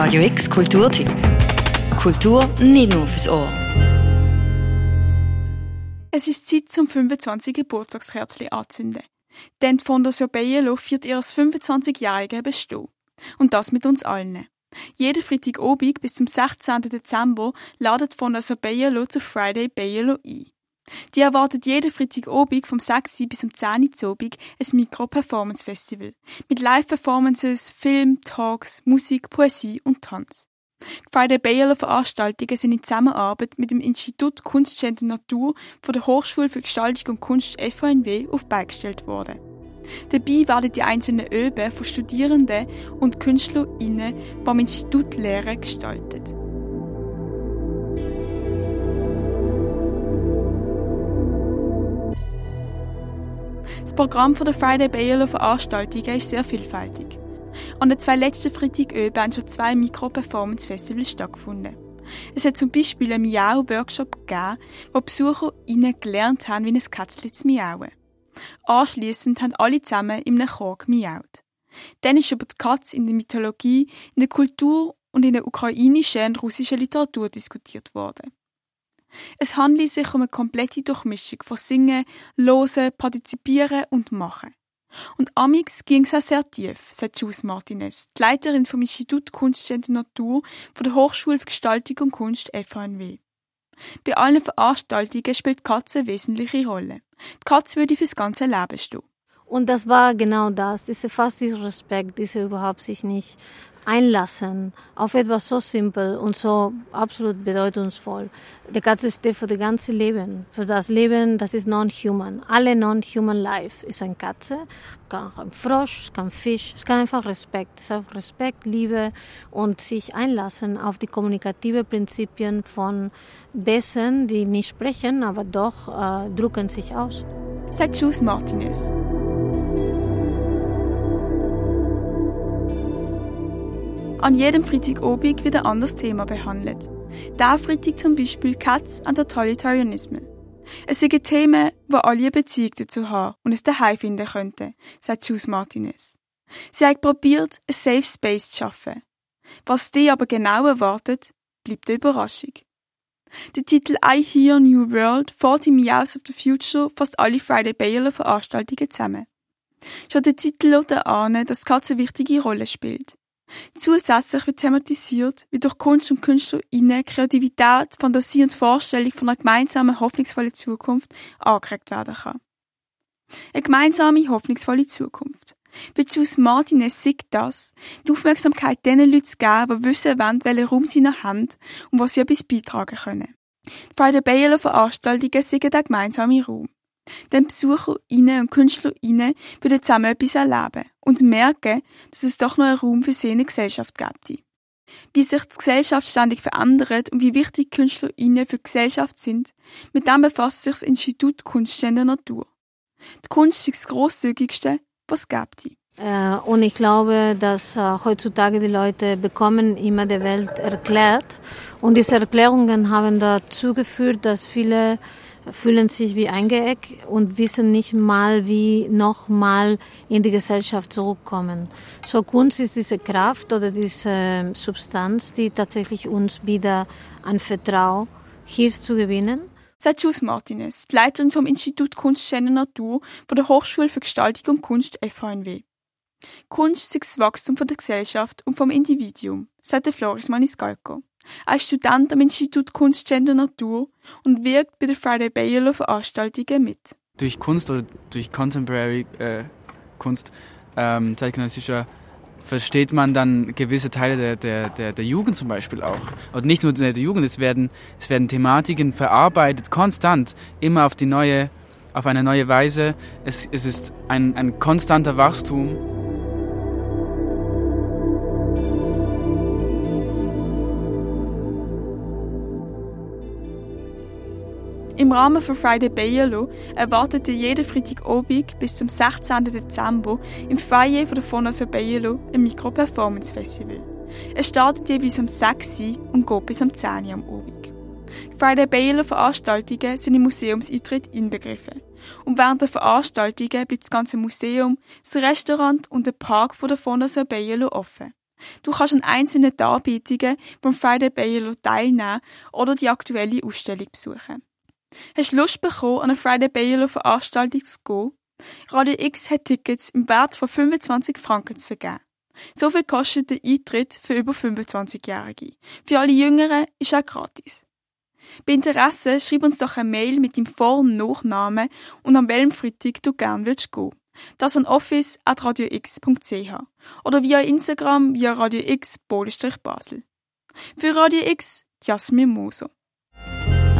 Radio X Kulturtipp. Kultur nicht nur fürs Ohr. Es ist Zeit zum 25. Geburtstagskerzchen anzünden. Denn die Fondation Bielo feiert ihr 25-jährige Bestehen. Und das mit uns allen. Jeden Freitagabend bis zum 16. Dezember ladet die Fondation Bielo zu Friday Bielo ein. Die erwartet jeden Freitagabend vom 6. bis zum 10. Uhr ein Mikro-Performance-Festival. Mit Live-Performances, Film, Talks, Musik, Poesie und Tanz. Die Friday Baylor Veranstaltungen sind in Zusammenarbeit mit dem Institut Kunst, Gender Natur von der Hochschule für Gestaltung und Kunst FHNW auf beigestellt worden. Dabei werden die einzelnen Öben von Studierenden und KünstlerInnen beim Institut Lehre gestaltet. Das Programm der Friday Baylor Veranstaltungen ist sehr vielfältig. An den zwei letzten Freitagabenden haben schon zwei Mikro-Performance-Festivals stattgefunden. Es hat zum Beispiel einen Miau-Workshop gegeben, wo BesucherInnen gelernt haben, wie ein Kätzchen zu miauen. Anschliessend haben alle zusammen im Chor gemiaut. Dann ist über die Katze in der Mythologie, in der Kultur und in der ukrainischen und russischen Literatur diskutiert worden. Es handelt sich um eine komplette Durchmischung von Singen, Losen, Partizipieren und Machen. Und amix ging es auch sehr tief, sagt Jules Martinez, die Leiterin vom Institut Kunst und Natur von der Hochschule für Gestaltung und Kunst FHNW. Bei allen Veranstaltungen spielt die Katze eine wesentliche Rolle. Die Katze würde fürs ganze Leben stehen. Und das war genau das, diese fast dieser Respekt, diese überhaupt sich nicht einlassen auf etwas so simpel und so absolut bedeutungsvoll. Die Katze steht für das ganze Leben, für das Leben, das ist non-human. Alle non-human life ist eine Katze, kann ein Frosch, kann ein Fisch, es kann einfach Respekt, es ist Respekt, Liebe und sich einlassen auf die kommunikative Prinzipien von Besen, die nicht sprechen, aber doch äh, drücken sich aus. Sagt Jules Martinez. An jedem Freitagabend wird ein anderes Thema behandelt. Der Freitag zum Beispiel Cats and Totalitarianism. Es sind Themen, die alle eine Beziehung dazu haben und es daheim finden könnten, sagt Jules Martinez. Sie hat probiert, ein Safe Space zu schaffen. Was die aber genau erwartet, bleibt eine Überraschung. Der Titel I Hear New World fährt im Meows of the Future fast alle Friday Baylor Veranstaltungen zusammen. Schon der Titel lässt ahnen, dass Katze eine wichtige Rolle spielt. Zusätzlich wird thematisiert, wie durch Kunst und KünstlerInnen Kreativität, Fantasie und Vorstellung von einer gemeinsamen, hoffnungsvollen Zukunft angeregt werden kann. Eine gemeinsame, hoffnungsvolle Zukunft. Wie Jules Martinez sieht das, die Aufmerksamkeit den Leuten zu geben, die wissen wollen, welchen Raum sie noch haben und was sie etwas beitragen können. Bei den Baylor Veranstaltungen sind der gemeinsame Raum. Denn BesucherInnen und KünstlerInnen würden zusammen etwas erleben und merken, dass es doch noch einen Raum für sie in der Gesellschaft gibt. Wie sich die Gesellschaft ständig verändert und wie wichtig KünstlerInnen für die Gesellschaft sind, mit dem befasst sich das Institut Kunst in der Natur. Die Kunst ist das Grosszügigste, was es gibt. Äh, und ich glaube, dass äh, heutzutage die Leute bekommen immer der Welt erklärt. Und diese Erklärungen haben dazu geführt, dass viele fühlen sich wie eingeeckt und wissen nicht mal, wie nochmal in die Gesellschaft zurückkommen. So Kunst ist diese Kraft oder diese Substanz, die tatsächlich uns wieder an Vertrauen hilft zu gewinnen. Sagt Jules Martinez, Leiterin vom Institut Kunst Schöne Natur von der Hochschule für Gestaltung und Kunst FHNW. Kunst ist das Wachstum von der Gesellschaft und vom Individuum, sagt Floris Maniscalco. Ist Student am Institut Kunst, Gender Natur und wirkt bei der Friday Baylor Veranstaltungen mit. Durch Kunst oder durch Contemporary äh, Kunst, ähm, zeitgenössischer, versteht man dann gewisse Teile der, der, der, der Jugend zum Beispiel auch. Und nicht nur der Jugend, es werden, es werden Thematiken verarbeitet, konstant, immer auf die neue, auf eine neue Weise. Es, es ist ein, ein konstanter Wachstum. Im Rahmen von Friday Bayerlo erwartet ihr jeden Freitagabend bis zum 16. Dezember im Foyer von der Fondation Bayerlo ein Mikro-Performance-Festival. Es startet jeweils um 6 Uhr und geht bis um 10 Uhr am Abend. Die Friday Bayerlo Veranstaltungen sind im Museumseintritt inbegriffen. Und während der Veranstaltungen bleibt das ganze Museum, das Restaurant und der Park von der Fondation Bayerlo offen. Du kannst an einzelnen Darbietungen beim Friday Bayerlo teilnehmen oder die aktuelle Ausstellung besuchen. Hast du Lust bekommen, an eine Friday Bayerlo Veranstaltung zu gehen? Radio X hat Tickets im Wert von 25 Franken zu vergeben. So viel kostet der Eintritt für über 25-Jährige. Für alle Jüngeren ist er gratis. Bei Interesse schreib uns doch eine Mail mit deinem Vor- und Nachnamen und an welchem Freitag du gern willst gehen. Das an office.radiox.ch oder via Instagram via Radio X Basel. Für Radio X, Jasmin Moser.